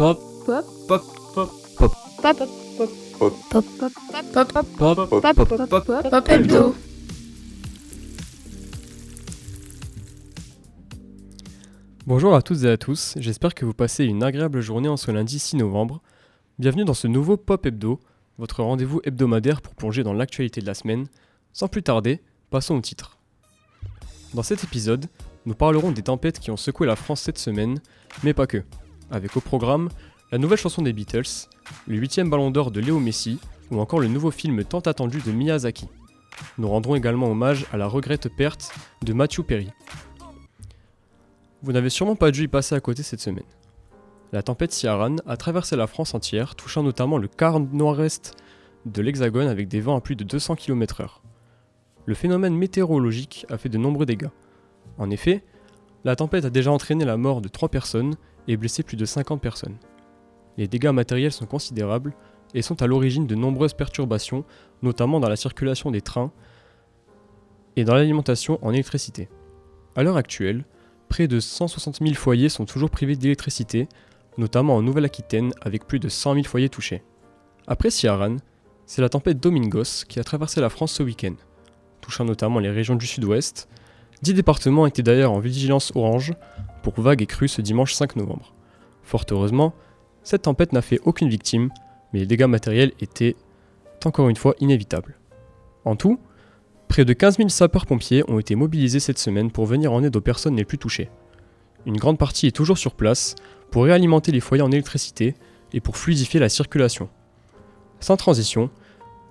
Pop. Pop. Pop. Pop. Pop. Pop. Pop. Pop. Pop. Pop. Pop. Pop. Pop. Pop. Pop hebdo. Bonjour à toutes et à tous, j'espère que vous passez une agréable journée en ce lundi 6 novembre. Bienvenue dans ce nouveau Pop Hebdo, votre rendez-vous hebdomadaire pour plonger dans l'actualité de la semaine. Sans plus tarder, passons au titre. Dans cet épisode, nous parlerons des tempêtes qui ont secoué la France cette semaine, mais pas que. Avec au programme la nouvelle chanson des Beatles, le 8 ballon d'or de Léo Messi ou encore le nouveau film tant attendu de Miyazaki. Nous rendrons également hommage à la regrette perte de Matthew Perry. Vous n'avez sûrement pas dû y passer à côté cette semaine. La tempête Ciaran a traversé la France entière, touchant notamment le quart nord-est de l'Hexagone avec des vents à plus de 200 km/h. Le phénomène météorologique a fait de nombreux dégâts. En effet, la tempête a déjà entraîné la mort de 3 personnes et blessé plus de 50 personnes. Les dégâts matériels sont considérables et sont à l'origine de nombreuses perturbations, notamment dans la circulation des trains et dans l'alimentation en électricité. À l'heure actuelle, près de 160 000 foyers sont toujours privés d'électricité, notamment en Nouvelle-Aquitaine avec plus de 100 000 foyers touchés. Après Ciaran, c'est la tempête Domingos qui a traversé la France ce week-end, touchant notamment les régions du sud-ouest. Dix départements étaient d'ailleurs en vigilance orange pour vagues et crues ce dimanche 5 novembre. Fort heureusement, cette tempête n'a fait aucune victime, mais les dégâts matériels étaient encore une fois inévitables. En tout, près de 15 000 sapeurs-pompiers ont été mobilisés cette semaine pour venir en aide aux personnes les plus touchées. Une grande partie est toujours sur place pour réalimenter les foyers en électricité et pour fluidifier la circulation. Sans transition,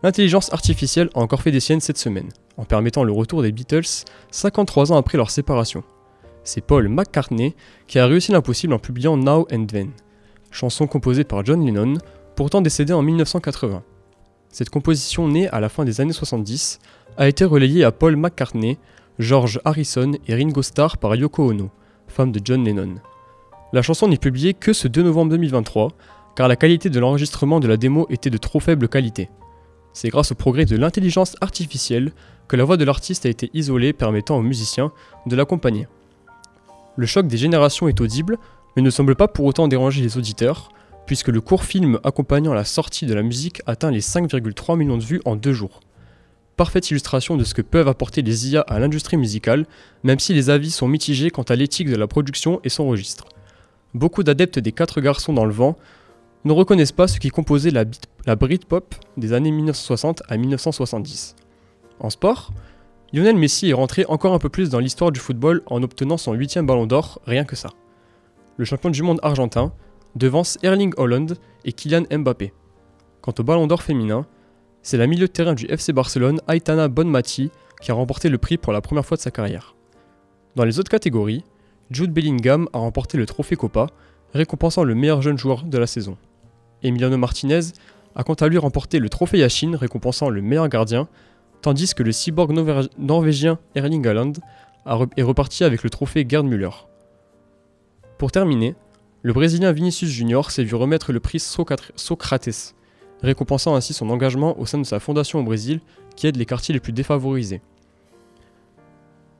l'intelligence artificielle a encore fait des siennes cette semaine, en permettant le retour des Beatles 53 ans après leur séparation. C'est Paul McCartney qui a réussi l'impossible en publiant Now and Then, chanson composée par John Lennon, pourtant décédé en 1980. Cette composition née à la fin des années 70 a été relayée à Paul McCartney, George Harrison et Ringo Starr par Yoko Ono, femme de John Lennon. La chanson n'est publiée que ce 2 novembre 2023, car la qualité de l'enregistrement de la démo était de trop faible qualité. C'est grâce au progrès de l'intelligence artificielle que la voix de l'artiste a été isolée permettant aux musiciens de l'accompagner. Le choc des générations est audible, mais ne semble pas pour autant déranger les auditeurs, puisque le court film accompagnant la sortie de la musique atteint les 5,3 millions de vues en deux jours. Parfaite illustration de ce que peuvent apporter les IA à l'industrie musicale, même si les avis sont mitigés quant à l'éthique de la production et son registre. Beaucoup d'adeptes des quatre garçons dans le vent ne reconnaissent pas ce qui composait la, la Britpop des années 1960 à 1970. En sport, Lionel Messi est rentré encore un peu plus dans l'histoire du football en obtenant son huitième ballon d'or, rien que ça. Le champion du monde argentin devance Erling Holland et Kylian Mbappé. Quant au ballon d'or féminin, c'est la milieu de terrain du FC Barcelone Aitana Bonmati qui a remporté le prix pour la première fois de sa carrière. Dans les autres catégories, Jude Bellingham a remporté le trophée Copa, récompensant le meilleur jeune joueur de la saison. Emiliano Martinez a quant à lui remporté le trophée Yashin, récompensant le meilleur gardien, tandis que le cyborg norvégien Erling Haaland est reparti avec le trophée Gerd Müller. Pour terminer, le Brésilien Vinicius Junior s'est vu remettre le prix Socrates, récompensant ainsi son engagement au sein de sa fondation au Brésil qui aide les quartiers les plus défavorisés.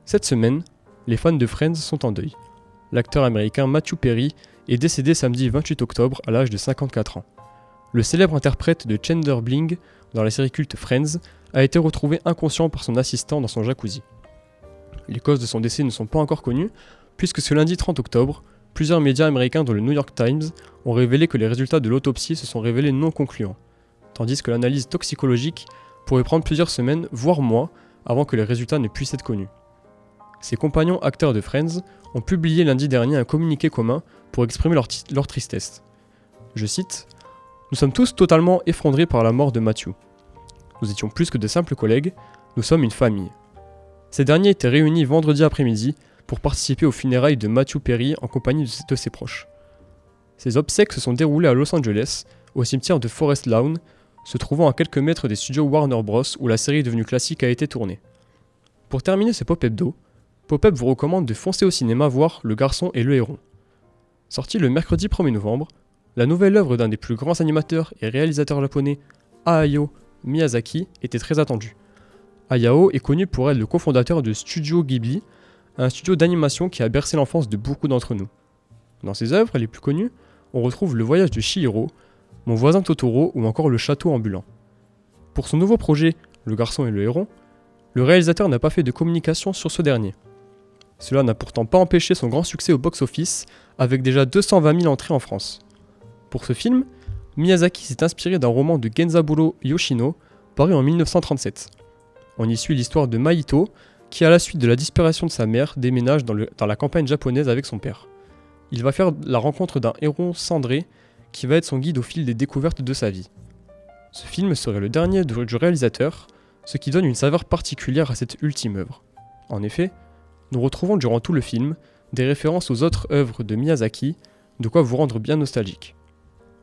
Cette semaine, les fans de Friends sont en deuil. L'acteur américain Matthew Perry est décédé samedi 28 octobre à l'âge de 54 ans. Le célèbre interprète de Chandler Bling dans la série culte Friends a été retrouvé inconscient par son assistant dans son jacuzzi. Les causes de son décès ne sont pas encore connues, puisque ce lundi 30 octobre, plusieurs médias américains dont le New York Times ont révélé que les résultats de l'autopsie se sont révélés non concluants, tandis que l'analyse toxicologique pourrait prendre plusieurs semaines, voire mois, avant que les résultats ne puissent être connus. Ses compagnons acteurs de Friends ont publié lundi dernier un communiqué commun pour exprimer leur, tristesse. Je cite Nous sommes tous totalement effondrés par la mort de Matthew. Nous étions plus que de simples collègues, nous sommes une famille. Ces derniers étaient réunis vendredi après-midi pour participer aux funérailles de Matthew Perry en compagnie de ses proches. Ces obsèques se sont déroulées à Los Angeles, au cimetière de Forest Lawn, se trouvant à quelques mètres des studios Warner Bros. où la série devenue classique a été tournée. Pour terminer ce pop hebdo, Pop-Up vous recommande de foncer au cinéma voir Le Garçon et le Héron. Sorti le mercredi 1er novembre, la nouvelle œuvre d'un des plus grands animateurs et réalisateurs japonais, Hayao Miyazaki, était très attendue. Hayao est connu pour être le cofondateur de Studio Ghibli, un studio d'animation qui a bercé l'enfance de beaucoup d'entre nous. Dans ses œuvres les plus connues, on retrouve le voyage de Chihiro, mon voisin Totoro ou encore le château ambulant. Pour son nouveau projet, Le garçon et le héron, le réalisateur n'a pas fait de communication sur ce dernier. Cela n'a pourtant pas empêché son grand succès au box-office, avec déjà 220 000 entrées en France. Pour ce film, Miyazaki s'est inspiré d'un roman de Genzaburo Yoshino, paru en 1937. On y suit l'histoire de Maito, qui à la suite de la disparition de sa mère déménage dans, la campagne japonaise avec son père. Il va faire la rencontre d'un héron cendré qui va être son guide au fil des découvertes de sa vie. Ce film serait le dernier du réalisateur, ce qui donne une saveur particulière à cette ultime œuvre. En effet, nous retrouvons durant tout le film des références aux autres œuvres de Miyazaki, de quoi vous rendre bien nostalgique.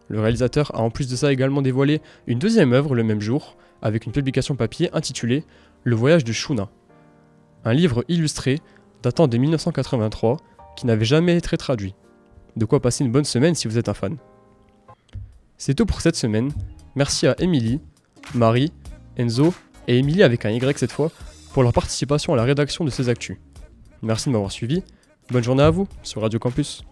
Le réalisateur a en plus de ça également dévoilé une deuxième œuvre le même jour, avec une publication papier intitulée Le voyage de Shuna, un livre illustré datant de 1983 qui n'avait jamais été traduit. De quoi passer une bonne semaine si vous êtes un fan. C'est tout pour cette semaine. Merci à Émilie, Marie, Enzo et Émilie avec un Y cette fois pour leur participation à la rédaction de ces actus. Merci de m'avoir suivi. Bonne journée à vous sur Radio Campus.